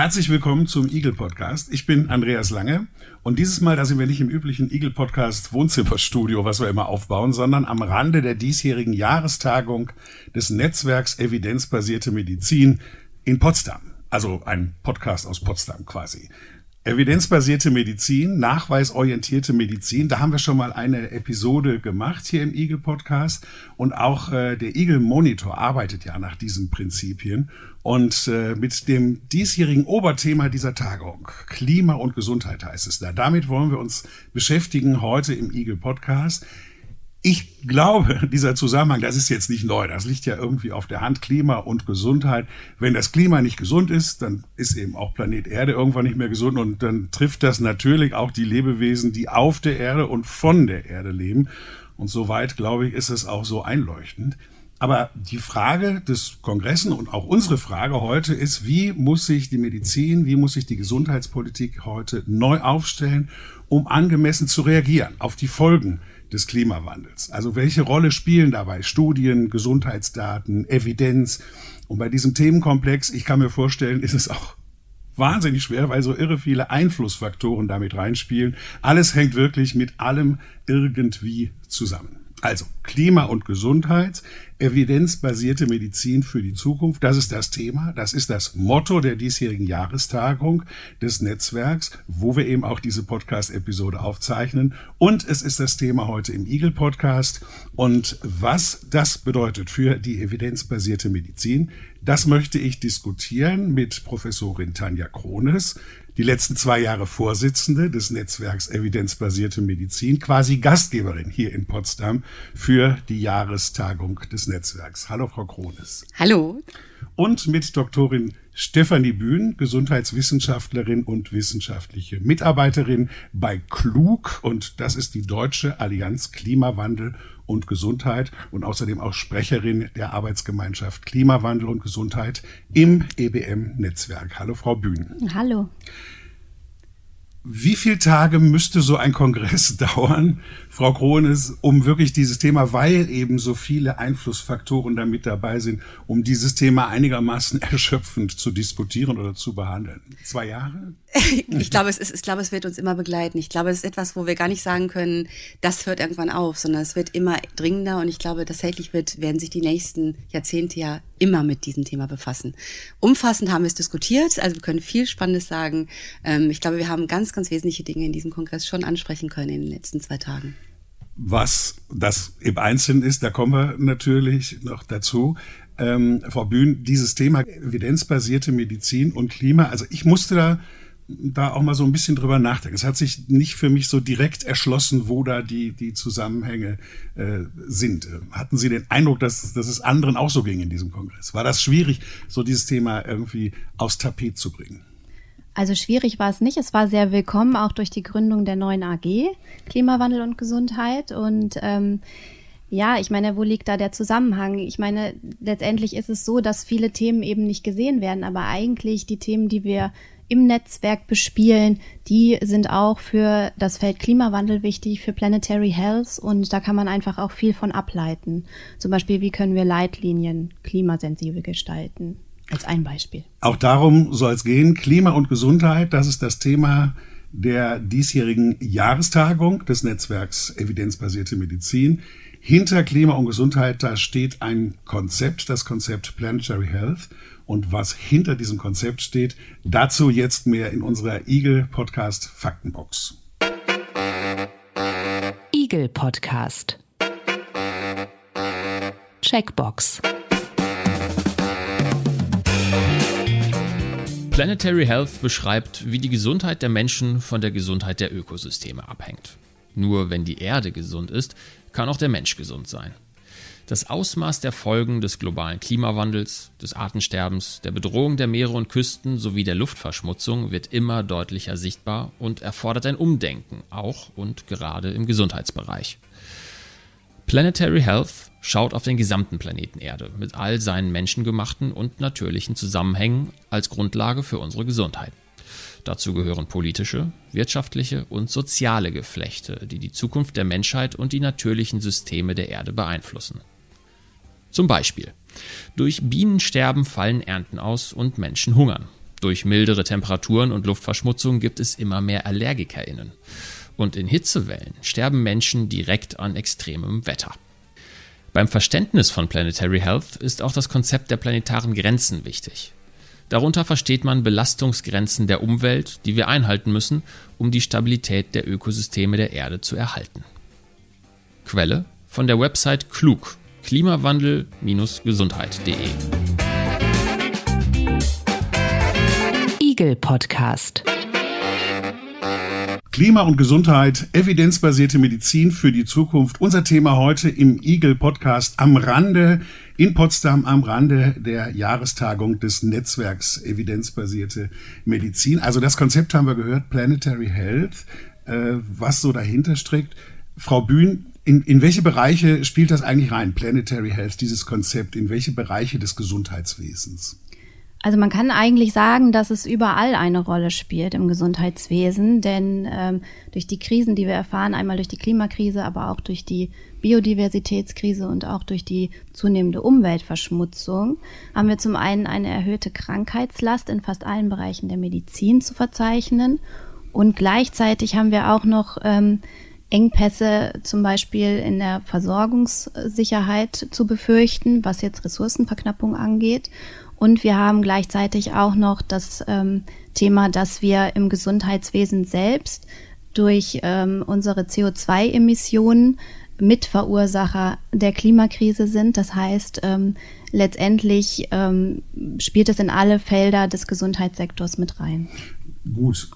Herzlich willkommen zum Eagle Podcast. Ich bin Andreas Lange und dieses Mal, da sind wir nicht im üblichen Eagle Podcast Wohnzimmerstudio, was wir immer aufbauen, sondern am Rande der diesjährigen Jahrestagung des Netzwerks Evidenzbasierte Medizin in Potsdam. Also ein Podcast aus Potsdam quasi. Evidenzbasierte Medizin, nachweisorientierte Medizin, da haben wir schon mal eine Episode gemacht hier im Eagle Podcast und auch äh, der Eagle Monitor arbeitet ja nach diesen Prinzipien und äh, mit dem diesjährigen Oberthema dieser Tagung, Klima und Gesundheit heißt es da. Damit wollen wir uns beschäftigen heute im Eagle Podcast. Ich glaube, dieser Zusammenhang, das ist jetzt nicht neu, das liegt ja irgendwie auf der Hand, Klima und Gesundheit. Wenn das Klima nicht gesund ist, dann ist eben auch Planet Erde irgendwann nicht mehr gesund und dann trifft das natürlich auch die Lebewesen, die auf der Erde und von der Erde leben. Und soweit, glaube ich, ist es auch so einleuchtend. Aber die Frage des Kongressen und auch unsere Frage heute ist, wie muss sich die Medizin, wie muss sich die Gesundheitspolitik heute neu aufstellen, um angemessen zu reagieren auf die Folgen des Klimawandels. Also welche Rolle spielen dabei Studien, Gesundheitsdaten, Evidenz? Und bei diesem Themenkomplex, ich kann mir vorstellen, ist es auch wahnsinnig schwer, weil so irre viele Einflussfaktoren damit reinspielen. Alles hängt wirklich mit allem irgendwie zusammen. Also Klima und Gesundheit, evidenzbasierte Medizin für die Zukunft, das ist das Thema, das ist das Motto der diesjährigen Jahrestagung des Netzwerks, wo wir eben auch diese Podcast-Episode aufzeichnen. Und es ist das Thema heute im Eagle Podcast. Und was das bedeutet für die evidenzbasierte Medizin, das möchte ich diskutieren mit Professorin Tanja Krones die letzten zwei Jahre Vorsitzende des Netzwerks Evidenzbasierte Medizin, quasi Gastgeberin hier in Potsdam für die Jahrestagung des Netzwerks. Hallo, Frau Krones. Hallo. Und mit Doktorin Stefanie Bühn, Gesundheitswissenschaftlerin und wissenschaftliche Mitarbeiterin bei Klug und das ist die Deutsche Allianz Klimawandel und Gesundheit und außerdem auch Sprecherin der Arbeitsgemeinschaft Klimawandel und Gesundheit im EBM-Netzwerk. Hallo, Frau Bühn. Hallo. Wie viele Tage müsste so ein Kongress dauern, Frau Krones, um wirklich dieses Thema, weil eben so viele Einflussfaktoren damit dabei sind, um dieses Thema einigermaßen erschöpfend zu diskutieren oder zu behandeln? Zwei Jahre? Ich glaube, es ist, ich glaube, es wird uns immer begleiten. Ich glaube, es ist etwas, wo wir gar nicht sagen können, das hört irgendwann auf, sondern es wird immer dringender und ich glaube, tatsächlich wird, werden sich die nächsten Jahrzehnte ja immer mit diesem Thema befassen. Umfassend haben wir es diskutiert, also wir können viel Spannendes sagen. Ähm, ich glaube, wir haben ganz, ganz wesentliche Dinge in diesem Kongress schon ansprechen können in den letzten zwei Tagen. Was das im Einzelnen ist, da kommen wir natürlich noch dazu. Ähm, Frau Bühn, dieses Thema evidenzbasierte Medizin und Klima, also ich musste da da auch mal so ein bisschen drüber nachdenken. Es hat sich nicht für mich so direkt erschlossen, wo da die, die Zusammenhänge äh, sind. Hatten Sie den Eindruck, dass, dass es anderen auch so ging in diesem Kongress? War das schwierig, so dieses Thema irgendwie aufs Tapet zu bringen? Also schwierig war es nicht. Es war sehr willkommen, auch durch die Gründung der neuen AG Klimawandel und Gesundheit. Und ähm, ja, ich meine, wo liegt da der Zusammenhang? Ich meine, letztendlich ist es so, dass viele Themen eben nicht gesehen werden, aber eigentlich die Themen, die wir im Netzwerk bespielen, die sind auch für das Feld Klimawandel wichtig, für Planetary Health und da kann man einfach auch viel von ableiten. Zum Beispiel, wie können wir Leitlinien klimasensibel gestalten? Als ein Beispiel. Auch darum soll es gehen. Klima und Gesundheit, das ist das Thema der diesjährigen Jahrestagung des Netzwerks Evidenzbasierte Medizin. Hinter Klima und Gesundheit, da steht ein Konzept, das Konzept Planetary Health. Und was hinter diesem Konzept steht, dazu jetzt mehr in unserer Eagle Podcast Faktenbox. Eagle Podcast. Checkbox. Planetary Health beschreibt, wie die Gesundheit der Menschen von der Gesundheit der Ökosysteme abhängt. Nur wenn die Erde gesund ist, kann auch der Mensch gesund sein. Das Ausmaß der Folgen des globalen Klimawandels, des Artensterbens, der Bedrohung der Meere und Küsten sowie der Luftverschmutzung wird immer deutlicher sichtbar und erfordert ein Umdenken, auch und gerade im Gesundheitsbereich. Planetary Health schaut auf den gesamten Planeten Erde mit all seinen menschengemachten und natürlichen Zusammenhängen als Grundlage für unsere Gesundheit. Dazu gehören politische, wirtschaftliche und soziale Geflechte, die die Zukunft der Menschheit und die natürlichen Systeme der Erde beeinflussen. Zum Beispiel durch Bienensterben fallen Ernten aus und Menschen hungern. Durch mildere Temperaturen und Luftverschmutzung gibt es immer mehr AllergikerInnen. Und in Hitzewellen sterben Menschen direkt an extremem Wetter. Beim Verständnis von Planetary Health ist auch das Konzept der planetaren Grenzen wichtig. Darunter versteht man Belastungsgrenzen der Umwelt, die wir einhalten müssen, um die Stabilität der Ökosysteme der Erde zu erhalten. Quelle von der Website Klug klimawandel-gesundheit.de Eagle Podcast. Klima und Gesundheit, evidenzbasierte Medizin für die Zukunft. Unser Thema heute im Eagle Podcast am Rande in Potsdam am Rande der Jahrestagung des Netzwerks evidenzbasierte Medizin. Also das Konzept haben wir gehört, Planetary Health, äh, was so dahinter steckt. Frau Bühn, in, in welche Bereiche spielt das eigentlich rein, Planetary Health, dieses Konzept, in welche Bereiche des Gesundheitswesens? Also man kann eigentlich sagen, dass es überall eine Rolle spielt im Gesundheitswesen, denn ähm, durch die Krisen, die wir erfahren, einmal durch die Klimakrise, aber auch durch die Biodiversitätskrise und auch durch die zunehmende Umweltverschmutzung, haben wir zum einen eine erhöhte Krankheitslast in fast allen Bereichen der Medizin zu verzeichnen und gleichzeitig haben wir auch noch ähm, Engpässe zum Beispiel in der Versorgungssicherheit zu befürchten, was jetzt Ressourcenverknappung angeht. Und wir haben gleichzeitig auch noch das ähm, Thema, dass wir im Gesundheitswesen selbst durch ähm, unsere CO2-Emissionen Mitverursacher der Klimakrise sind. Das heißt, ähm, letztendlich ähm, spielt es in alle Felder des Gesundheitssektors mit rein. Gut,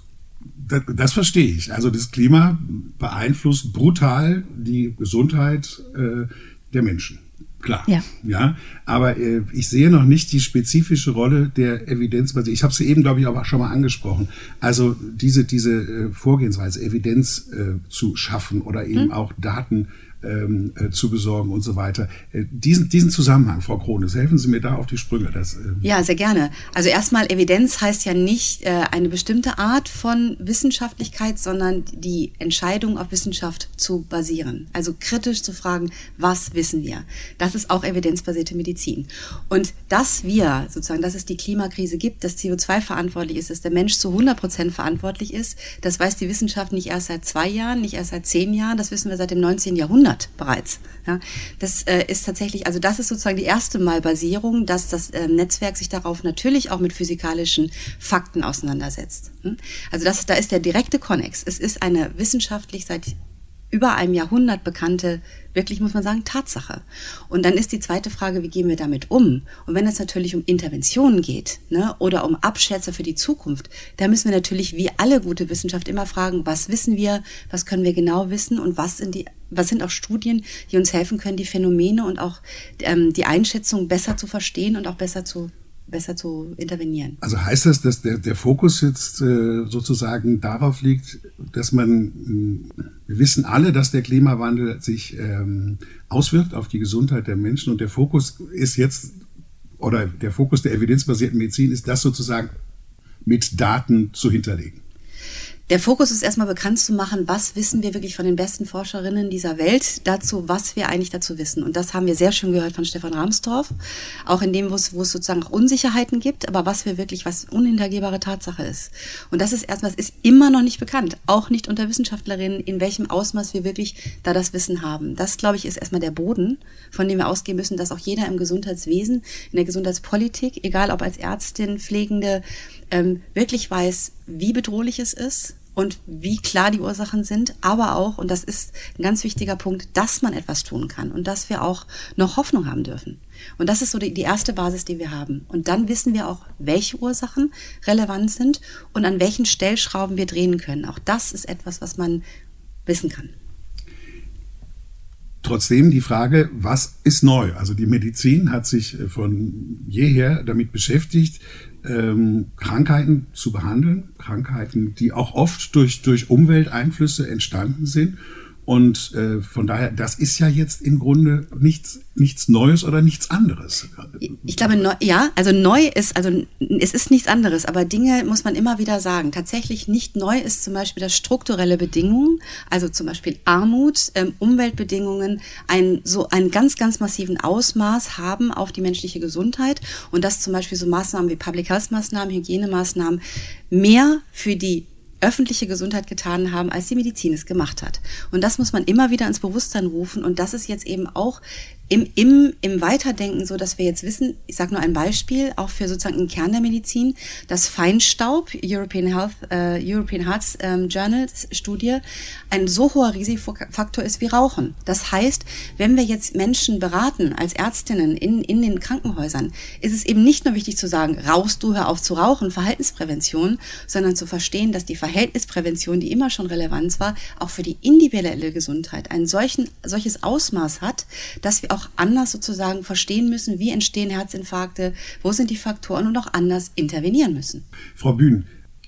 das, das verstehe ich. Also das Klima beeinflusst brutal die Gesundheit äh, der Menschen. Klar. Ja. ja aber äh, ich sehe noch nicht die spezifische Rolle der Evidenz. Ich habe sie eben, glaube ich, auch schon mal angesprochen. Also diese, diese äh, Vorgehensweise, Evidenz äh, zu schaffen oder eben hm. auch Daten ähm, äh, zu besorgen und so weiter. Äh, diesen, diesen Zusammenhang, Frau Krones, helfen Sie mir da auf die Sprünge. Das, ähm ja, sehr gerne. Also erstmal, Evidenz heißt ja nicht äh, eine bestimmte Art von Wissenschaftlichkeit, sondern die Entscheidung auf Wissenschaft zu basieren. Also kritisch zu fragen, was wissen wir? Das ist auch evidenzbasierte Medizin. Und dass wir sozusagen, dass es die Klimakrise gibt, dass CO2 verantwortlich ist, dass der Mensch zu 100 Prozent verantwortlich ist, das weiß die Wissenschaft nicht erst seit zwei Jahren, nicht erst seit zehn Jahren, das wissen wir seit dem 19. Jahrhundert bereits. Ja, das äh, ist tatsächlich, also das ist sozusagen die erste Mal Basierung, dass das äh, Netzwerk sich darauf natürlich auch mit physikalischen Fakten auseinandersetzt. Hm? Also das, da ist der direkte Konnex. Es ist eine wissenschaftlich seit über einem Jahrhundert bekannte, wirklich muss man sagen, Tatsache. Und dann ist die zweite Frage, wie gehen wir damit um? Und wenn es natürlich um Interventionen geht ne, oder um Abschätze für die Zukunft, da müssen wir natürlich wie alle gute Wissenschaft immer fragen, was wissen wir, was können wir genau wissen und was sind die was sind auch Studien, die uns helfen können, die Phänomene und auch ähm, die Einschätzung besser zu verstehen und auch besser zu besser zu intervenieren. Also heißt das, dass der, der Fokus jetzt äh, sozusagen darauf liegt, dass man, wir wissen alle, dass der Klimawandel sich ähm, auswirkt auf die Gesundheit der Menschen und der Fokus ist jetzt, oder der Fokus der evidenzbasierten Medizin ist das sozusagen mit Daten zu hinterlegen. Der Fokus ist erstmal bekannt zu machen, was wissen wir wirklich von den besten Forscherinnen dieser Welt dazu, was wir eigentlich dazu wissen. Und das haben wir sehr schön gehört von Stefan Rahmstorff, auch in dem, wo es, wo es sozusagen auch Unsicherheiten gibt, aber was wir wirklich, was unhintergehbare Tatsache ist. Und das ist erstmal, es ist immer noch nicht bekannt, auch nicht unter Wissenschaftlerinnen, in welchem Ausmaß wir wirklich da das Wissen haben. Das, glaube ich, ist erstmal der Boden, von dem wir ausgehen müssen, dass auch jeder im Gesundheitswesen, in der Gesundheitspolitik, egal ob als Ärztin, Pflegende, ähm, wirklich weiß, wie bedrohlich es ist und wie klar die Ursachen sind, aber auch, und das ist ein ganz wichtiger Punkt, dass man etwas tun kann und dass wir auch noch Hoffnung haben dürfen. Und das ist so die, die erste Basis, die wir haben. Und dann wissen wir auch, welche Ursachen relevant sind und an welchen Stellschrauben wir drehen können. Auch das ist etwas, was man wissen kann. Trotzdem die Frage, was ist neu? Also die Medizin hat sich äh, von jeher damit beschäftigt, ähm, Krankheiten zu behandeln, Krankheiten, die auch oft durch, durch Umwelteinflüsse entstanden sind und äh, von daher, das ist ja jetzt im Grunde nichts, nichts Neues oder nichts anderes. Ich glaube, neu, ja, also neu ist, also es ist nichts anderes, aber Dinge muss man immer wieder sagen. Tatsächlich nicht neu ist zum Beispiel, dass strukturelle Bedingungen, also zum Beispiel Armut, ähm, Umweltbedingungen, ein so einen ganz, ganz massiven Ausmaß haben auf die menschliche Gesundheit und dass zum Beispiel so Maßnahmen wie Public Health Maßnahmen, Hygienemaßnahmen mehr für die öffentliche Gesundheit getan haben, als die Medizin es gemacht hat. Und das muss man immer wieder ins Bewusstsein rufen. Und das ist jetzt eben auch im, im, im Weiterdenken so, dass wir jetzt wissen, ich sage nur ein Beispiel, auch für sozusagen den Kern der Medizin, dass Feinstaub, European Health, äh, European Hearts ähm, Journal Studie, ein so hoher Risikofaktor ist wie Rauchen. Das heißt, wenn wir jetzt Menschen beraten als Ärztinnen in, in den Krankenhäusern, ist es eben nicht nur wichtig zu sagen, rauchst du, hör auf zu rauchen, Verhaltensprävention, sondern zu verstehen, dass die Verhältnisprävention, die immer schon relevant war, auch für die individuelle Gesundheit ein solchen, solches Ausmaß hat, dass wir auch anders sozusagen verstehen müssen, wie entstehen Herzinfarkte, wo sind die Faktoren und auch anders intervenieren müssen. Frau Bühn,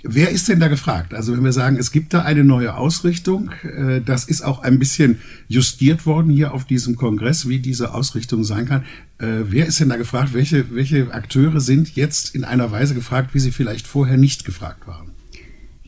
Wer ist denn da gefragt? Also wenn wir sagen, es gibt da eine neue Ausrichtung, äh, das ist auch ein bisschen justiert worden hier auf diesem Kongress, wie diese Ausrichtung sein kann. Äh, wer ist denn da gefragt? Welche, welche Akteure sind jetzt in einer Weise gefragt, wie sie vielleicht vorher nicht gefragt waren?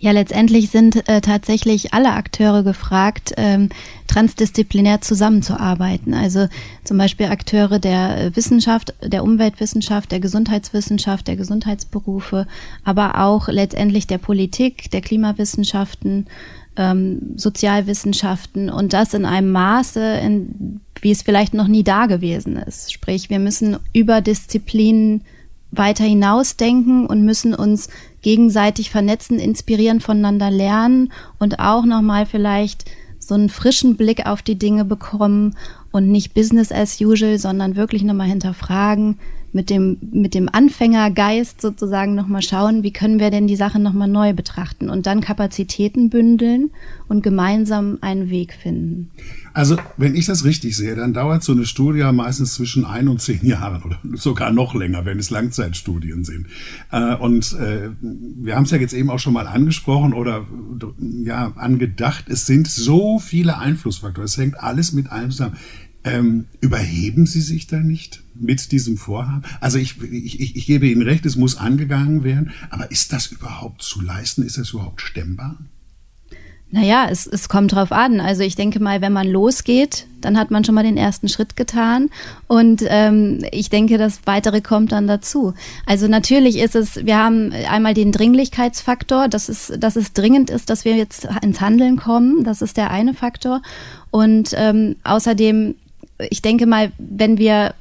Ja, letztendlich sind äh, tatsächlich alle Akteure gefragt, ähm, transdisziplinär zusammenzuarbeiten. Also zum Beispiel Akteure der Wissenschaft, der Umweltwissenschaft, der Gesundheitswissenschaft, der Gesundheitsberufe, aber auch letztendlich der Politik, der Klimawissenschaften, ähm, Sozialwissenschaften und das in einem Maße, in, wie es vielleicht noch nie da gewesen ist. Sprich, wir müssen über Disziplinen weiter hinausdenken und müssen uns gegenseitig vernetzen, inspirieren, voneinander lernen und auch nochmal vielleicht so einen frischen Blick auf die Dinge bekommen und nicht Business as usual, sondern wirklich nochmal hinterfragen, mit dem, mit dem Anfängergeist sozusagen nochmal schauen, wie können wir denn die Sache nochmal neu betrachten und dann Kapazitäten bündeln und gemeinsam einen Weg finden. Also, wenn ich das richtig sehe, dann dauert so eine Studie meistens zwischen ein und zehn Jahren oder sogar noch länger, wenn es Langzeitstudien sind. Äh, und äh, wir haben es ja jetzt eben auch schon mal angesprochen oder ja angedacht, es sind so viele Einflussfaktoren, es hängt alles mit allem zusammen. Ähm, überheben Sie sich da nicht mit diesem Vorhaben? Also ich, ich, ich gebe Ihnen recht, es muss angegangen werden, aber ist das überhaupt zu leisten? Ist das überhaupt stemmbar? Naja, es, es kommt drauf an. Also ich denke mal, wenn man losgeht, dann hat man schon mal den ersten Schritt getan. Und ähm, ich denke, das Weitere kommt dann dazu. Also natürlich ist es, wir haben einmal den Dringlichkeitsfaktor, dass es, dass es dringend ist, dass wir jetzt ins Handeln kommen. Das ist der eine Faktor. Und ähm, außerdem ich denke mal, wenn wir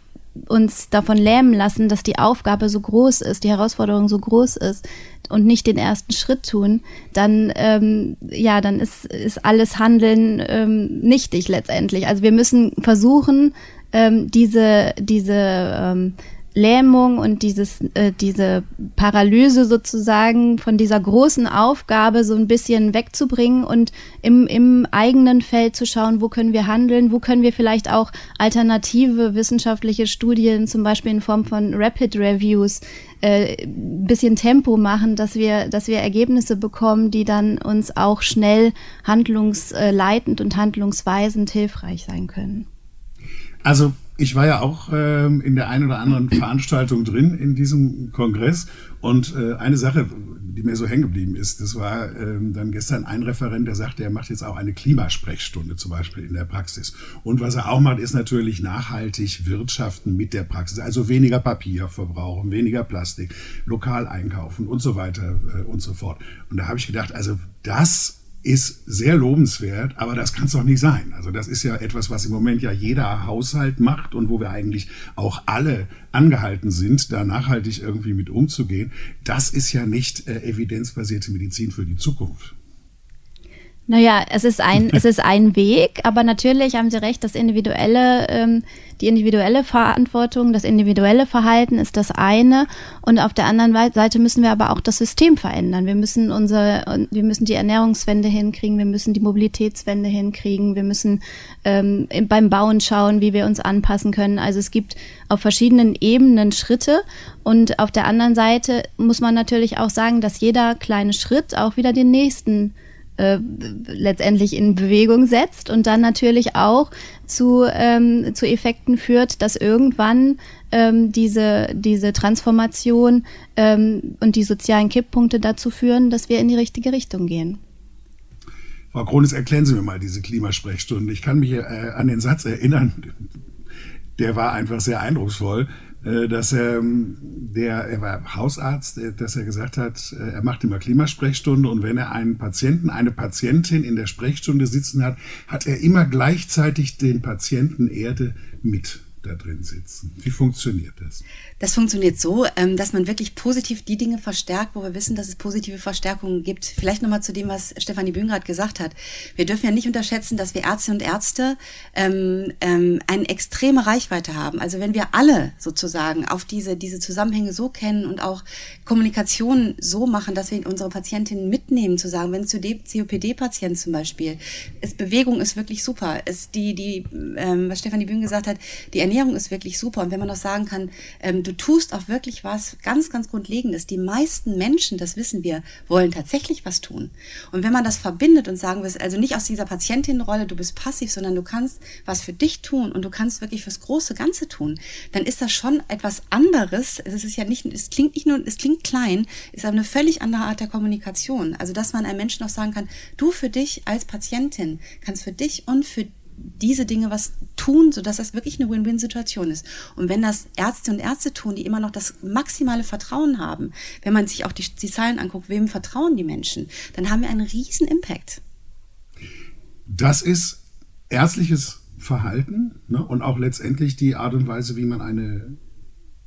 uns davon lähmen lassen, dass die Aufgabe so groß ist, die Herausforderung so groß ist und nicht den ersten Schritt tun, dann ähm, ja, dann ist, ist alles Handeln ähm, nichtig letztendlich. Also wir müssen versuchen, ähm, diese diese ähm, Lähmung und dieses, äh, diese Paralyse sozusagen von dieser großen Aufgabe so ein bisschen wegzubringen und im, im eigenen Feld zu schauen, wo können wir handeln, wo können wir vielleicht auch alternative wissenschaftliche Studien, zum Beispiel in Form von Rapid Reviews, äh, bisschen Tempo machen, dass wir, dass wir Ergebnisse bekommen, die dann uns auch schnell handlungsleitend und handlungsweisend hilfreich sein können. Also ich war ja auch ähm, in der einen oder anderen Veranstaltung drin in diesem Kongress und äh, eine Sache, die mir so hängen geblieben ist, das war ähm, dann gestern ein Referent, der sagte, er macht jetzt auch eine Klimasprechstunde zum Beispiel in der Praxis. Und was er auch macht, ist natürlich nachhaltig wirtschaften mit der Praxis, also weniger Papier verbrauchen, weniger Plastik, lokal einkaufen und so weiter äh, und so fort. Und da habe ich gedacht, also das ist sehr lobenswert, aber das kann es doch nicht sein. Also das ist ja etwas, was im Moment ja jeder Haushalt macht und wo wir eigentlich auch alle angehalten sind, da nachhaltig irgendwie mit umzugehen. Das ist ja nicht äh, evidenzbasierte Medizin für die Zukunft. Naja, es ist ein, es ist ein Weg, aber natürlich haben Sie recht, das individuelle, ähm, die individuelle Verantwortung, das individuelle Verhalten ist das eine. Und auf der anderen Seite müssen wir aber auch das System verändern. Wir müssen unsere, wir müssen die Ernährungswende hinkriegen, wir müssen die Mobilitätswende hinkriegen, wir müssen ähm, beim Bauen schauen, wie wir uns anpassen können. Also es gibt auf verschiedenen Ebenen Schritte. Und auf der anderen Seite muss man natürlich auch sagen, dass jeder kleine Schritt auch wieder den nächsten äh, letztendlich in Bewegung setzt und dann natürlich auch zu, ähm, zu Effekten führt, dass irgendwann ähm, diese, diese Transformation ähm, und die sozialen Kipppunkte dazu führen, dass wir in die richtige Richtung gehen. Frau Kronis, erklären Sie mir mal diese Klimasprechstunde. Ich kann mich äh, an den Satz erinnern, der war einfach sehr eindrucksvoll. Äh, dass er, ähm, der, er war Hausarzt, äh, dass er gesagt hat, äh, er macht immer Klimasprechstunde und wenn er einen Patienten, eine Patientin in der Sprechstunde sitzen hat, hat er immer gleichzeitig den Patienten Erde mit da drin sitzen. Wie funktioniert das? Das funktioniert so, ähm, dass man wirklich positiv die Dinge verstärkt, wo wir wissen, dass es positive Verstärkungen gibt. Vielleicht nochmal zu dem, was Stefanie Bühn gerade gesagt hat. Wir dürfen ja nicht unterschätzen, dass wir Ärzte und Ärzte ähm, ähm, eine extreme Reichweite haben. Also wenn wir alle sozusagen auf diese, diese Zusammenhänge so kennen und auch Kommunikation so machen, dass wir unsere Patientinnen mitnehmen, zu sagen, wenn zu COPD-Patient zum Beispiel, ist Bewegung ist wirklich super. Ist die, die, ähm, was Stefanie Bühn gesagt hat, die Ernährung ist wirklich super. Und wenn man noch sagen kann, ähm, du tust auch wirklich was ganz, ganz Grundlegendes. Die meisten Menschen, das wissen wir, wollen tatsächlich was tun. Und wenn man das verbindet und sagen wir, also nicht aus dieser Patientinnenrolle, du bist passiv, sondern du kannst was für dich tun und du kannst wirklich fürs große Ganze tun, dann ist das schon etwas anderes. Es ist ja nicht, es klingt nicht nur, es klingt klein, ist aber eine völlig andere Art der Kommunikation. Also, dass man einem Menschen auch sagen kann, du für dich als Patientin kannst für dich und für diese Dinge was tun, sodass das wirklich eine Win-Win-Situation ist. Und wenn das Ärzte und Ärzte tun, die immer noch das maximale Vertrauen haben, wenn man sich auch die, die Zahlen anguckt, wem vertrauen die Menschen, dann haben wir einen riesen Impact. Das ist ärztliches Verhalten ne? und auch letztendlich die Art und Weise, wie man eine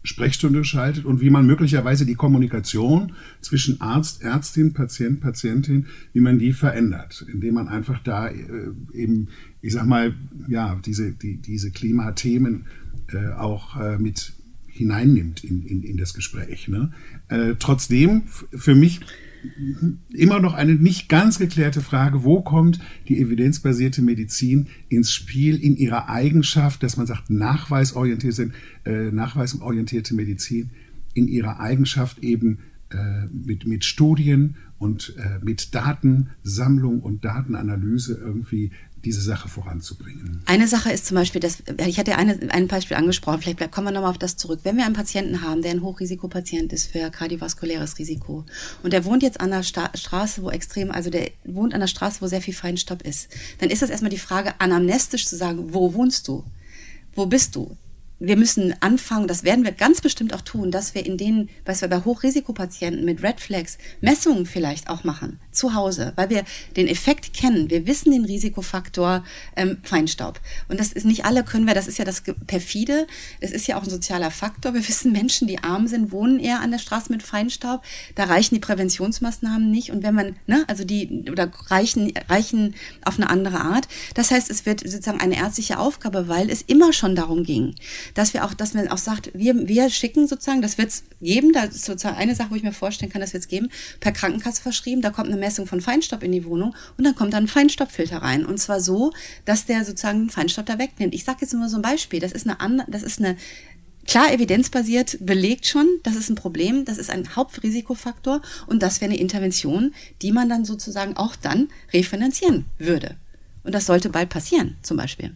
Sprechstunde schaltet und wie man möglicherweise die Kommunikation zwischen Arzt, Ärztin, Patient, Patientin, wie man die verändert, indem man einfach da äh, eben, ich sag mal, ja, diese, die, diese Klimathemen äh, auch äh, mit hineinnimmt in, in, in das Gespräch. Ne? Äh, trotzdem, für mich immer noch eine nicht ganz geklärte Frage, wo kommt die evidenzbasierte Medizin ins Spiel in ihrer Eigenschaft, dass man sagt, nachweisorientierte, äh, nachweisorientierte Medizin in ihrer Eigenschaft eben äh, mit, mit Studien und äh, mit Datensammlung und Datenanalyse irgendwie diese Sache voranzubringen. Eine Sache ist zum Beispiel, dass, ich hatte eine, ein Beispiel angesprochen, vielleicht kommen wir nochmal auf das zurück. Wenn wir einen Patienten haben, der ein Hochrisikopatient ist für kardiovaskuläres Risiko und der wohnt jetzt an einer Sta Straße, wo extrem, also der wohnt an einer Straße, wo sehr viel Feinstaub ist, dann ist das erstmal die Frage, anamnestisch zu sagen, wo wohnst du? Wo bist du? Wir müssen anfangen, das werden wir ganz bestimmt auch tun, dass wir in denen, was wir bei Hochrisikopatienten mit Red Flags Messungen vielleicht auch machen, zu Hause, weil wir den Effekt kennen. Wir wissen den Risikofaktor ähm, Feinstaub. Und das ist nicht alle können wir, das ist ja das perfide, es ist ja auch ein sozialer Faktor. Wir wissen, Menschen, die arm sind, wohnen eher an der Straße mit Feinstaub. Da reichen die Präventionsmaßnahmen nicht. Und wenn man, ne, also die, oder reichen, reichen auf eine andere Art. Das heißt, es wird sozusagen eine ärztliche Aufgabe, weil es immer schon darum ging, dass wir auch, dass man auch sagt, wir, wir schicken sozusagen, das wird es geben, da ist sozusagen eine Sache, wo ich mir vorstellen kann, das wird es geben, per Krankenkasse verschrieben, da kommt eine Messung von Feinstaub in die Wohnung und dann kommt dann ein Feinstaubfilter rein. Und zwar so, dass der sozusagen Feinstaub da wegnimmt. Ich sage jetzt immer so ein Beispiel, das ist eine andere, das ist eine klar evidenzbasiert belegt schon, das ist ein Problem, das ist ein Hauptrisikofaktor und das wäre eine Intervention, die man dann sozusagen auch dann refinanzieren würde. Und das sollte bald passieren, zum Beispiel.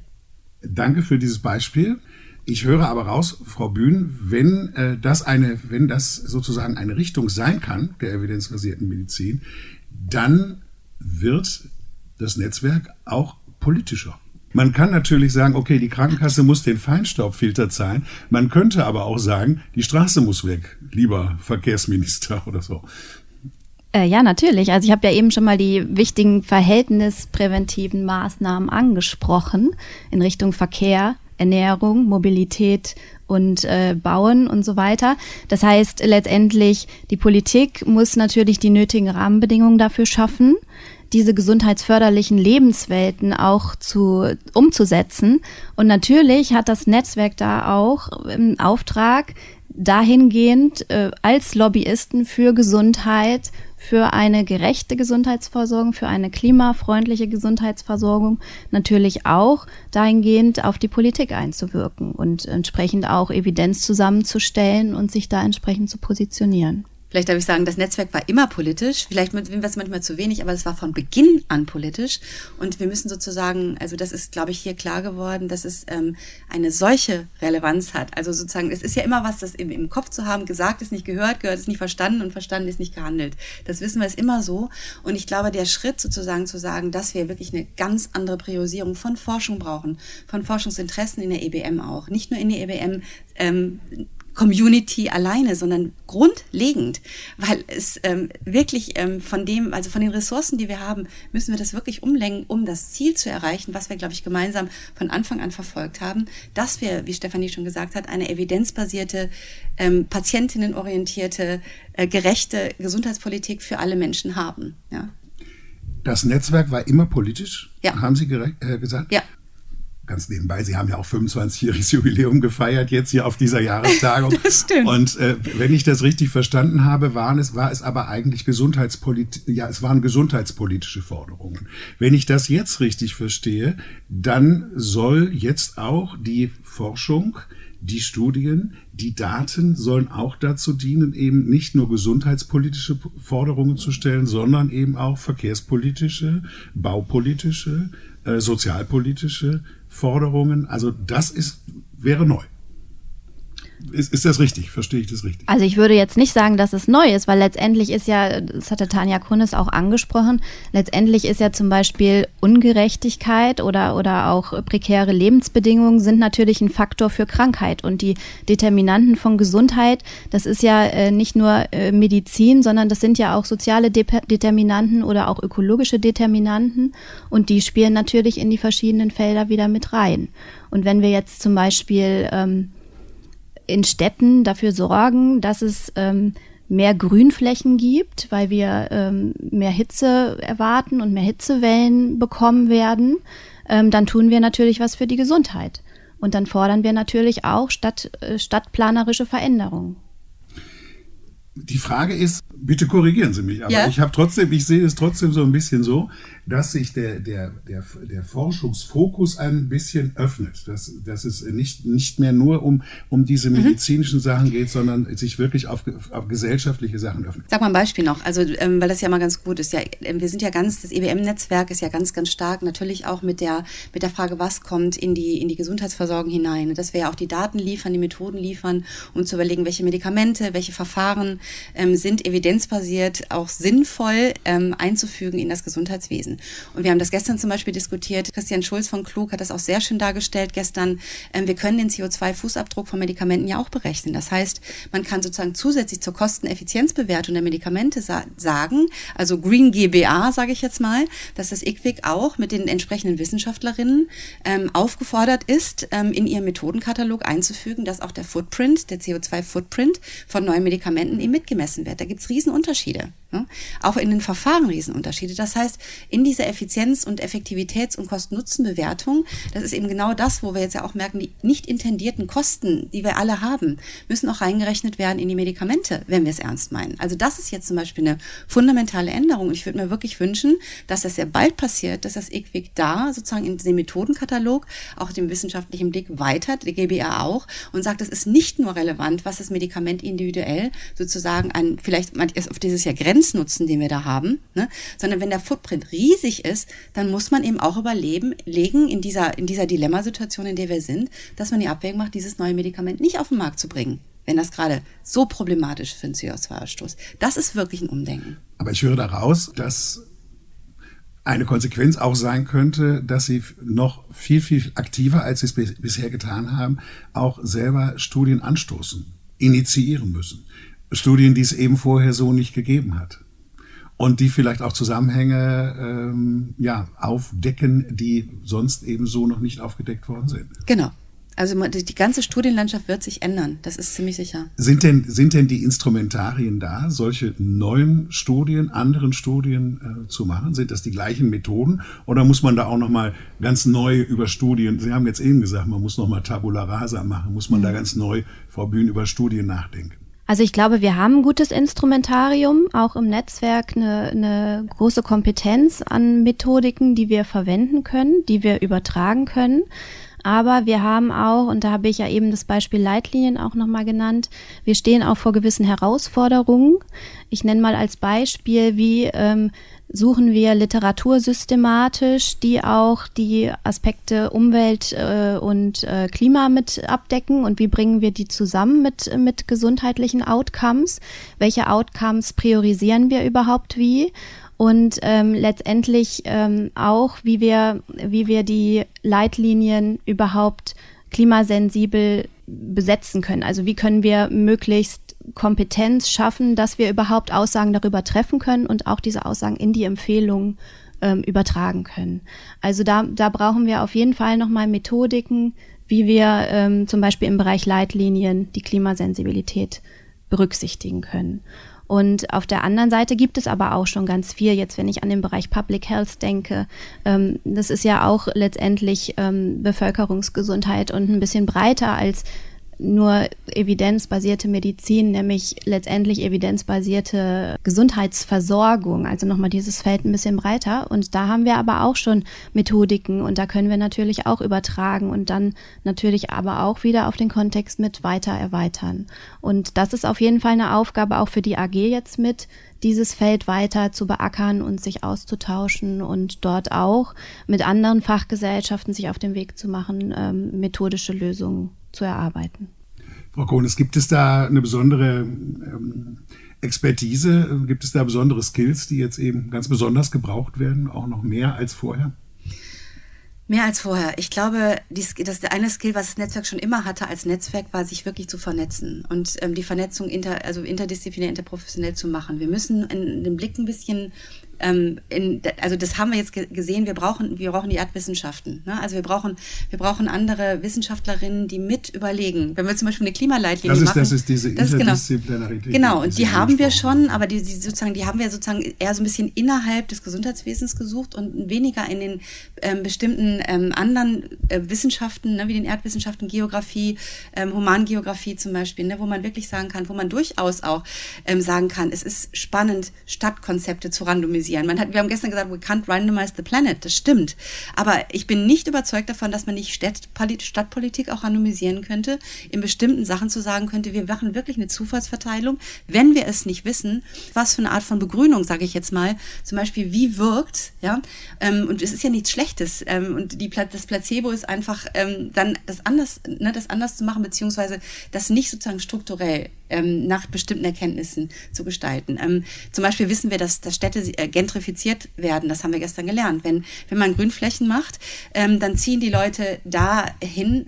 Danke für dieses Beispiel. Ich höre aber raus, Frau Bühn, wenn äh, das eine, wenn das sozusagen eine Richtung sein kann der evidenzbasierten Medizin, dann wird das Netzwerk auch politischer. Man kann natürlich sagen, okay, die Krankenkasse muss den Feinstaubfilter zahlen. Man könnte aber auch sagen, die Straße muss weg, lieber Verkehrsminister oder so. Äh, ja, natürlich. Also ich habe ja eben schon mal die wichtigen verhältnispräventiven Maßnahmen angesprochen in Richtung Verkehr, Ernährung, Mobilität und äh, Bauen und so weiter. Das heißt letztendlich, die Politik muss natürlich die nötigen Rahmenbedingungen dafür schaffen. diese gesundheitsförderlichen Lebenswelten auch zu umzusetzen. Und natürlich hat das Netzwerk da auch im Auftrag, dahingehend äh, als Lobbyisten für Gesundheit, für eine gerechte Gesundheitsversorgung, für eine klimafreundliche Gesundheitsversorgung natürlich auch dahingehend auf die Politik einzuwirken und entsprechend auch Evidenz zusammenzustellen und sich da entsprechend zu positionieren vielleicht darf ich sagen, das Netzwerk war immer politisch. Vielleicht war es manchmal zu wenig, aber es war von Beginn an politisch. Und wir müssen sozusagen, also das ist, glaube ich, hier klar geworden, dass es ähm, eine solche Relevanz hat. Also sozusagen, es ist ja immer was, das im, im Kopf zu haben, gesagt ist nicht gehört, gehört ist nicht verstanden und verstanden ist nicht gehandelt. Das wissen wir ist immer so. Und ich glaube, der Schritt sozusagen zu sagen, dass wir wirklich eine ganz andere Priorisierung von Forschung brauchen, von Forschungsinteressen in der EBM auch. Nicht nur in der EBM ähm, Community alleine, sondern grundlegend, weil es ähm, wirklich ähm, von dem, also von den Ressourcen, die wir haben, müssen wir das wirklich umlenken, um das Ziel zu erreichen, was wir, glaube ich, gemeinsam von Anfang an verfolgt haben, dass wir, wie Stefanie schon gesagt hat, eine evidenzbasierte, ähm, patientinnenorientierte, äh, gerechte Gesundheitspolitik für alle Menschen haben. Ja. Das Netzwerk war immer politisch, ja. haben Sie äh, gesagt? Ja ganz nebenbei, Sie haben ja auch 25-jähriges Jubiläum gefeiert jetzt hier auf dieser Jahrestagung. das stimmt. Und äh, wenn ich das richtig verstanden habe, waren es, war es aber eigentlich Gesundheitspolit ja, es waren gesundheitspolitische Forderungen. Wenn ich das jetzt richtig verstehe, dann soll jetzt auch die Forschung die Studien, die Daten sollen auch dazu dienen, eben nicht nur gesundheitspolitische Forderungen zu stellen, sondern eben auch verkehrspolitische, baupolitische, äh, sozialpolitische Forderungen. Also das ist, wäre neu. Ist, ist das richtig? Verstehe ich das richtig? Also ich würde jetzt nicht sagen, dass es neu ist, weil letztendlich ist ja, das hatte Tanja Kunnes auch angesprochen, letztendlich ist ja zum Beispiel Ungerechtigkeit oder, oder auch prekäre Lebensbedingungen sind natürlich ein Faktor für Krankheit. Und die Determinanten von Gesundheit, das ist ja äh, nicht nur äh, Medizin, sondern das sind ja auch soziale De Determinanten oder auch ökologische Determinanten. Und die spielen natürlich in die verschiedenen Felder wieder mit rein. Und wenn wir jetzt zum Beispiel ähm, in Städten dafür sorgen, dass es ähm, mehr Grünflächen gibt, weil wir ähm, mehr Hitze erwarten und mehr Hitzewellen bekommen werden, ähm, dann tun wir natürlich was für die Gesundheit. Und dann fordern wir natürlich auch stadt, äh, stadtplanerische Veränderungen. Die Frage ist, bitte korrigieren Sie mich, aber ja? ich habe trotzdem, ich sehe es trotzdem so ein bisschen so, dass sich der, der, der, der Forschungsfokus ein bisschen öffnet. Dass, dass es nicht, nicht mehr nur um, um diese mhm. medizinischen mhm. Sachen geht, sondern sich wirklich auf, auf gesellschaftliche Sachen öffnet. Sag mal ein Beispiel noch, also ähm, weil das ja mal ganz gut ist. Ja, ähm, wir sind ja ganz, das EWM-Netzwerk ist ja ganz, ganz stark natürlich auch mit der, mit der Frage, was kommt in die, in die Gesundheitsversorgung hinein. Dass wir ja auch die Daten liefern, die Methoden liefern, um zu überlegen, welche Medikamente, welche Verfahren ähm, sind evidenzbasiert auch sinnvoll ähm, einzufügen in das Gesundheitswesen. Und wir haben das gestern zum Beispiel diskutiert. Christian Schulz von Klug hat das auch sehr schön dargestellt gestern. Ähm, wir können den CO2-Fußabdruck von Medikamenten ja auch berechnen. Das heißt, man kann sozusagen zusätzlich zur Kosteneffizienzbewertung der Medikamente sa sagen, also Green GBA, sage ich jetzt mal, dass das IQWIC auch mit den entsprechenden Wissenschaftlerinnen ähm, aufgefordert ist, ähm, in ihren Methodenkatalog einzufügen, dass auch der Footprint, der CO2-Footprint von neuen Medikamenten eben mitgemessen gemessen wird. Da gibt es Riesenunterschiede. Auch in den Verfahren Riesenunterschiede. Das heißt, in dieser Effizienz- und Effektivitäts- und Kosten-Nutzen-Bewertung, das ist eben genau das, wo wir jetzt ja auch merken, die nicht intendierten Kosten, die wir alle haben, müssen auch reingerechnet werden in die Medikamente, wenn wir es ernst meinen. Also das ist jetzt zum Beispiel eine fundamentale Änderung. Und ich würde mir wirklich wünschen, dass das sehr bald passiert, dass das IQWIC da sozusagen in den Methodenkatalog auch dem wissenschaftlichen Blick weitert, der GBA auch, und sagt, es ist nicht nur relevant, was das Medikament individuell sozusagen an, vielleicht auf dieses Jahr Grenznutzen, den wir da haben, ne? sondern wenn der Footprint riesig ist, dann muss man eben auch überleben, legen in dieser, in dieser Dilemmasituation, in der wir sind, dass man die Abwägung macht, dieses neue Medikament nicht auf den Markt zu bringen wenn das gerade so problematisch für den CO2-Ausstoß. Das ist wirklich ein Umdenken. Aber ich höre daraus, dass eine Konsequenz auch sein könnte, dass sie noch viel, viel aktiver, als sie es bisher getan haben, auch selber Studien anstoßen, initiieren müssen. Studien, die es eben vorher so nicht gegeben hat. Und die vielleicht auch Zusammenhänge ähm, ja, aufdecken, die sonst eben so noch nicht aufgedeckt worden sind. Genau. Also die ganze Studienlandschaft wird sich ändern, das ist ziemlich sicher. Sind denn, sind denn die Instrumentarien da, solche neuen Studien, anderen Studien äh, zu machen? Sind das die gleichen Methoden oder muss man da auch nochmal ganz neu über Studien, Sie haben jetzt eben gesagt, man muss nochmal Tabula Rasa machen, muss man mhm. da ganz neu, Frau Bühn, über Studien nachdenken? Also ich glaube, wir haben ein gutes Instrumentarium, auch im Netzwerk eine, eine große Kompetenz an Methodiken, die wir verwenden können, die wir übertragen können. Aber wir haben auch, und da habe ich ja eben das Beispiel Leitlinien auch nochmal genannt, wir stehen auch vor gewissen Herausforderungen. Ich nenne mal als Beispiel, wie ähm, suchen wir Literatur systematisch, die auch die Aspekte Umwelt äh, und äh, Klima mit abdecken und wie bringen wir die zusammen mit, mit gesundheitlichen Outcomes? Welche Outcomes priorisieren wir überhaupt wie? Und ähm, letztendlich ähm, auch, wie wir, wie wir die Leitlinien überhaupt klimasensibel besetzen können. Also wie können wir möglichst Kompetenz schaffen, dass wir überhaupt Aussagen darüber treffen können und auch diese Aussagen in die Empfehlungen ähm, übertragen können. Also da, da brauchen wir auf jeden Fall nochmal Methodiken, wie wir ähm, zum Beispiel im Bereich Leitlinien die Klimasensibilität berücksichtigen können. Und auf der anderen Seite gibt es aber auch schon ganz viel, jetzt wenn ich an den Bereich Public Health denke, ähm, das ist ja auch letztendlich ähm, Bevölkerungsgesundheit und ein bisschen breiter als nur evidenzbasierte Medizin, nämlich letztendlich evidenzbasierte Gesundheitsversorgung. Also nochmal dieses Feld ein bisschen breiter. Und da haben wir aber auch schon Methodiken und da können wir natürlich auch übertragen und dann natürlich aber auch wieder auf den Kontext mit weiter erweitern. Und das ist auf jeden Fall eine Aufgabe auch für die AG jetzt mit, dieses Feld weiter zu beackern und sich auszutauschen und dort auch mit anderen Fachgesellschaften sich auf den Weg zu machen, ähm, methodische Lösungen zu erarbeiten. Frau Kohnes, gibt es da eine besondere ähm, Expertise? Gibt es da besondere Skills, die jetzt eben ganz besonders gebraucht werden, auch noch mehr als vorher? Mehr als vorher. Ich glaube, dies, das der eine Skill, was das Netzwerk schon immer hatte als Netzwerk, war, sich wirklich zu vernetzen und ähm, die Vernetzung inter, also interdisziplinär, interprofessionell zu machen. Wir müssen in, den Blick ein bisschen ähm, in, also das haben wir jetzt gesehen, wir brauchen, wir brauchen die Erdwissenschaften. Ne? Also wir brauchen, wir brauchen andere Wissenschaftlerinnen, die mit überlegen. Wenn wir zum Beispiel eine Klimaleitlinie das ist, machen. Das ist diese das Interdisziplinarität. Genau, und die haben wir schon, aber die, die, sozusagen, die haben wir sozusagen eher so ein bisschen innerhalb des Gesundheitswesens gesucht und weniger in den ähm, bestimmten ähm, anderen äh, Wissenschaften, ne, wie den Erdwissenschaften, Geografie, ähm, Humangeografie zum Beispiel, ne, wo man wirklich sagen kann, wo man durchaus auch ähm, sagen kann, es ist spannend, Stadtkonzepte zu randomisieren randomisieren. Man hat, wir haben gestern gesagt, we can't randomize the planet. Das stimmt. Aber ich bin nicht überzeugt davon, dass man nicht Stadtpolitik auch randomisieren könnte, in bestimmten Sachen zu sagen könnte, wir machen wirklich eine Zufallsverteilung, wenn wir es nicht wissen, was für eine Art von Begrünung, sage ich jetzt mal, zum Beispiel, wie wirkt, ja, ähm, und es ist ja nichts Schlechtes, ähm, und die, das Placebo ist einfach ähm, dann das anders, ne, das anders zu machen, beziehungsweise das nicht sozusagen strukturell ähm, nach bestimmten Erkenntnissen zu gestalten. Ähm, zum Beispiel wissen wir, dass, dass Städte äh, gentrifiziert werden. Das haben wir gestern gelernt. Wenn, wenn man Grünflächen macht, ähm, dann ziehen die Leute dahin,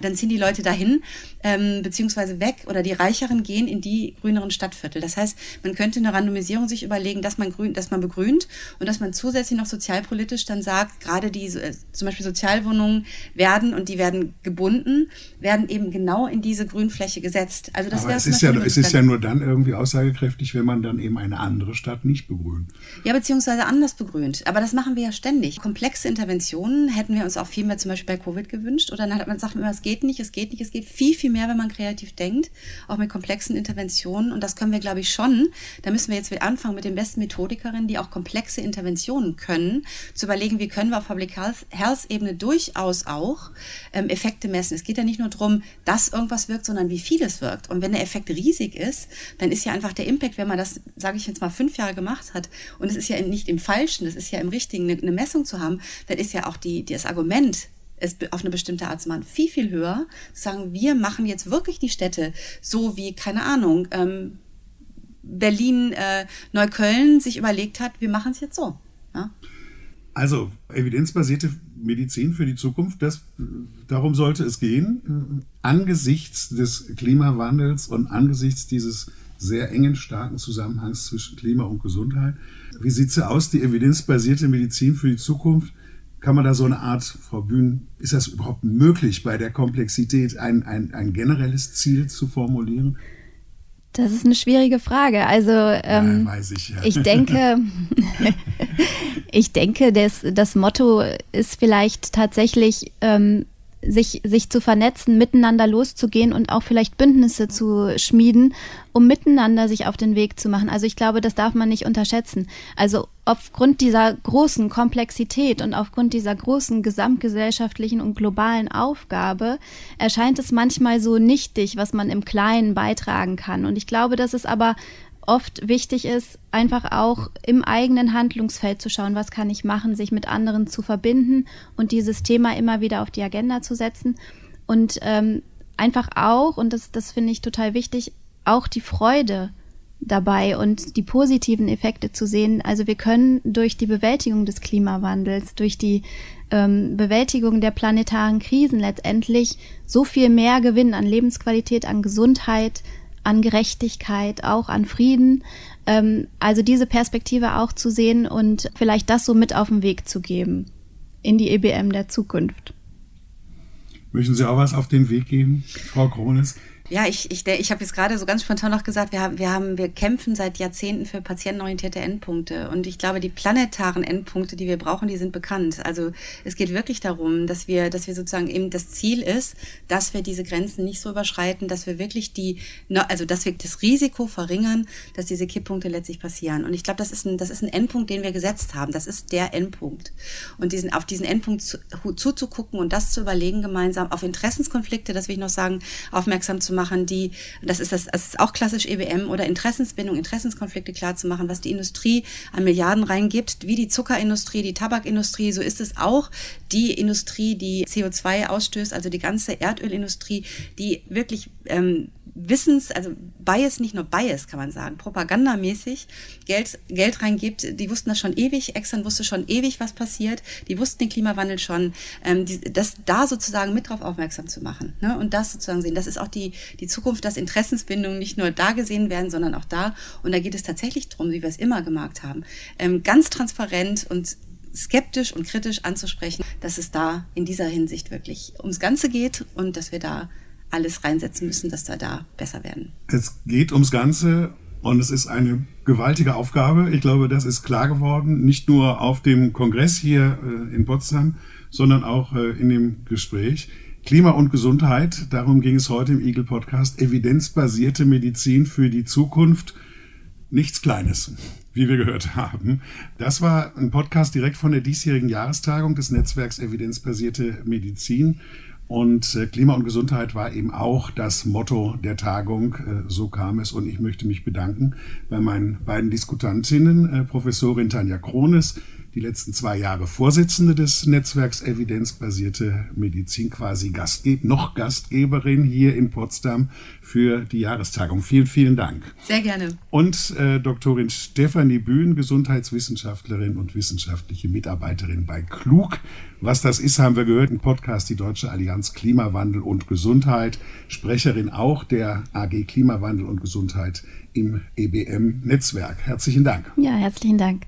dann ziehen die Leute dahin, ähm, beziehungsweise weg oder die Reicheren gehen in die grüneren Stadtviertel. Das heißt, man könnte eine Randomisierung sich überlegen, dass man grün, dass man begrünt und dass man zusätzlich noch sozialpolitisch dann sagt, gerade die äh, zum Beispiel Sozialwohnungen werden und die werden gebunden, werden eben genau in diese Grünfläche gesetzt. Also das wäre es ist ja es ist ja nur dann irgendwie aussagekräftig, wenn man dann eben eine andere Stadt nicht begrünt. Ja, beziehungsweise anders begrünt. Aber das machen wir ja ständig. Komplexe Interventionen hätten wir uns auch viel mehr zum Beispiel bei Covid gewünscht. Oder dann hat man sagt immer, es geht nicht, es geht nicht, es geht viel viel mehr, wenn man kreativ denkt, auch mit komplexen Interventionen. Und das können wir, glaube ich, schon. Da müssen wir jetzt anfangen mit den besten Methodikerinnen, die auch komplexe Interventionen können, zu überlegen, wie können wir auf Public Health-Ebene durchaus auch ähm, Effekte messen. Es geht ja nicht nur darum, dass irgendwas wirkt, sondern wie viel es wirkt. Und wenn der Effekt riesig ist, dann ist ja einfach der Impact, wenn man das, sage ich jetzt mal, fünf Jahre gemacht hat, und es ist ja nicht im Falschen, das ist ja im Richtigen, eine, eine Messung zu haben, dann ist ja auch die, das Argument, es auf eine bestimmte Art zu machen, viel, viel höher. Zu sagen, wir machen jetzt wirklich die Städte so wie, keine Ahnung, ähm, Berlin, äh, Neukölln sich überlegt hat, wir machen es jetzt so. Ja? Also evidenzbasierte Medizin für die Zukunft, das, darum sollte es gehen. Angesichts des Klimawandels und angesichts dieses sehr engen, starken Zusammenhangs zwischen Klima und Gesundheit. Wie sieht es aus, die evidenzbasierte Medizin für die Zukunft? Kann man da so eine Art, Frau Bühn, ist das überhaupt möglich, bei der Komplexität ein, ein, ein generelles Ziel zu formulieren? Das ist eine schwierige Frage. Also ähm, ja, ich, ja. ich, denke, ich denke, das, das Motto ist vielleicht tatsächlich ähm, sich, sich zu vernetzen, miteinander loszugehen und auch vielleicht Bündnisse zu schmieden, um miteinander sich auf den Weg zu machen. Also ich glaube, das darf man nicht unterschätzen. Also aufgrund dieser großen Komplexität und aufgrund dieser großen gesamtgesellschaftlichen und globalen Aufgabe erscheint es manchmal so nichtig, was man im Kleinen beitragen kann. Und ich glaube, dass es aber oft wichtig ist, einfach auch im eigenen Handlungsfeld zu schauen, was kann ich machen, sich mit anderen zu verbinden und dieses Thema immer wieder auf die Agenda zu setzen. Und ähm, einfach auch, und das, das finde ich total wichtig, auch die Freude dabei und die positiven Effekte zu sehen. Also wir können durch die Bewältigung des Klimawandels, durch die ähm, Bewältigung der planetaren Krisen letztendlich so viel mehr gewinnen an Lebensqualität, an Gesundheit, an Gerechtigkeit, auch an Frieden. Ähm, also diese Perspektive auch zu sehen und vielleicht das so mit auf den Weg zu geben in die EBM der Zukunft. Möchten Sie auch was auf den Weg geben, Frau Krones? Ja, ich, ich, ich habe jetzt gerade so ganz spontan noch gesagt, wir haben, wir haben, wir kämpfen seit Jahrzehnten für patientenorientierte Endpunkte. Und ich glaube, die planetaren Endpunkte, die wir brauchen, die sind bekannt. Also es geht wirklich darum, dass wir, dass wir sozusagen eben das Ziel ist, dass wir diese Grenzen nicht so überschreiten, dass wir wirklich die, also dass wir das Risiko verringern, dass diese Kipppunkte letztlich passieren. Und ich glaube, das ist ein, das ist ein Endpunkt, den wir gesetzt haben. Das ist der Endpunkt. Und diesen, auf diesen Endpunkt zu, zuzugucken und das zu überlegen gemeinsam, auf Interessenskonflikte, das will ich noch sagen, aufmerksam zu machen, die, das ist das, das ist auch klassisch EBM oder Interessensbindung, Interessenskonflikte klar zu machen, was die Industrie an Milliarden reingibt, wie die Zuckerindustrie, die Tabakindustrie, so ist es auch die Industrie, die CO2 ausstößt, also die ganze Erdölindustrie, die wirklich ähm, Wissens, also Bias, nicht nur Bias, kann man sagen, propagandamäßig Geld, Geld reingibt. Die wussten das schon ewig, Exxon wusste schon ewig, was passiert. Die wussten den Klimawandel schon. Ähm, die, das da sozusagen mit drauf aufmerksam zu machen ne? und das sozusagen sehen. Das ist auch die, die Zukunft, dass Interessensbindungen nicht nur da gesehen werden, sondern auch da. Und da geht es tatsächlich darum, wie wir es immer gemacht haben, ähm, ganz transparent und skeptisch und kritisch anzusprechen, dass es da in dieser Hinsicht wirklich ums Ganze geht und dass wir da alles reinsetzen müssen, dass wir da besser werden. Es geht ums Ganze und es ist eine gewaltige Aufgabe. Ich glaube, das ist klar geworden, nicht nur auf dem Kongress hier äh, in Potsdam, sondern auch äh, in dem Gespräch. Klima und Gesundheit, darum ging es heute im Eagle Podcast. Evidenzbasierte Medizin für die Zukunft. Nichts Kleines, wie wir gehört haben. Das war ein Podcast direkt von der diesjährigen Jahrestagung des Netzwerks Evidenzbasierte Medizin. Und äh, Klima und Gesundheit war eben auch das Motto der Tagung. Äh, so kam es. Und ich möchte mich bedanken bei meinen beiden Diskutantinnen, äh, Professorin Tanja Krones, die letzten zwei Jahre Vorsitzende des Netzwerks Evidenzbasierte Medizin, quasi Gastgeber, noch Gastgeberin hier in Potsdam für die Jahrestagung. Vielen, vielen Dank. Sehr gerne. Und äh, Doktorin Stefanie Bühn, Gesundheitswissenschaftlerin und wissenschaftliche Mitarbeiterin bei Klug. Was das ist, haben wir gehört im Podcast Die Deutsche Allianz Klimawandel und Gesundheit. Sprecherin auch der AG Klimawandel und Gesundheit im EBM-Netzwerk. Herzlichen Dank. Ja, herzlichen Dank.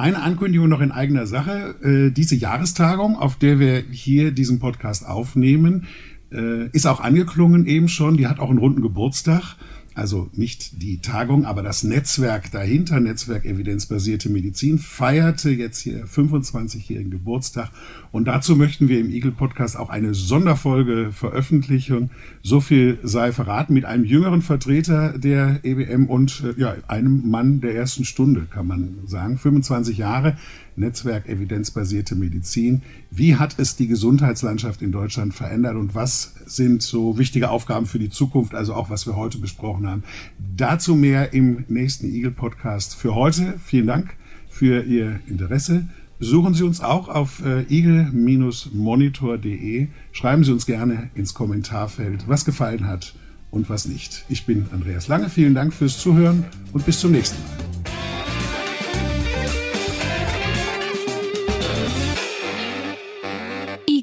Eine Ankündigung noch in eigener Sache. Äh, diese Jahrestagung, auf der wir hier diesen Podcast aufnehmen, äh, ist auch angeklungen eben schon. Die hat auch einen runden Geburtstag also nicht die Tagung, aber das Netzwerk dahinter, Netzwerk Evidenzbasierte Medizin, feierte jetzt hier 25-jährigen Geburtstag. Und dazu möchten wir im Eagle Podcast auch eine Sonderfolge veröffentlichen. So viel sei verraten mit einem jüngeren Vertreter der EBM und äh, ja, einem Mann der ersten Stunde, kann man sagen. 25 Jahre, Netzwerk Evidenzbasierte Medizin. Wie hat es die Gesundheitslandschaft in Deutschland verändert und was sind so wichtige Aufgaben für die Zukunft, also auch was wir heute besprochen haben? Dazu mehr im nächsten Eagle Podcast. Für heute vielen Dank für Ihr Interesse. Besuchen Sie uns auch auf äh, eagle-monitor.de. Schreiben Sie uns gerne ins Kommentarfeld, was gefallen hat und was nicht. Ich bin Andreas Lange. Vielen Dank fürs Zuhören und bis zum nächsten Mal.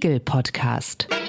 Spiegel Podcast.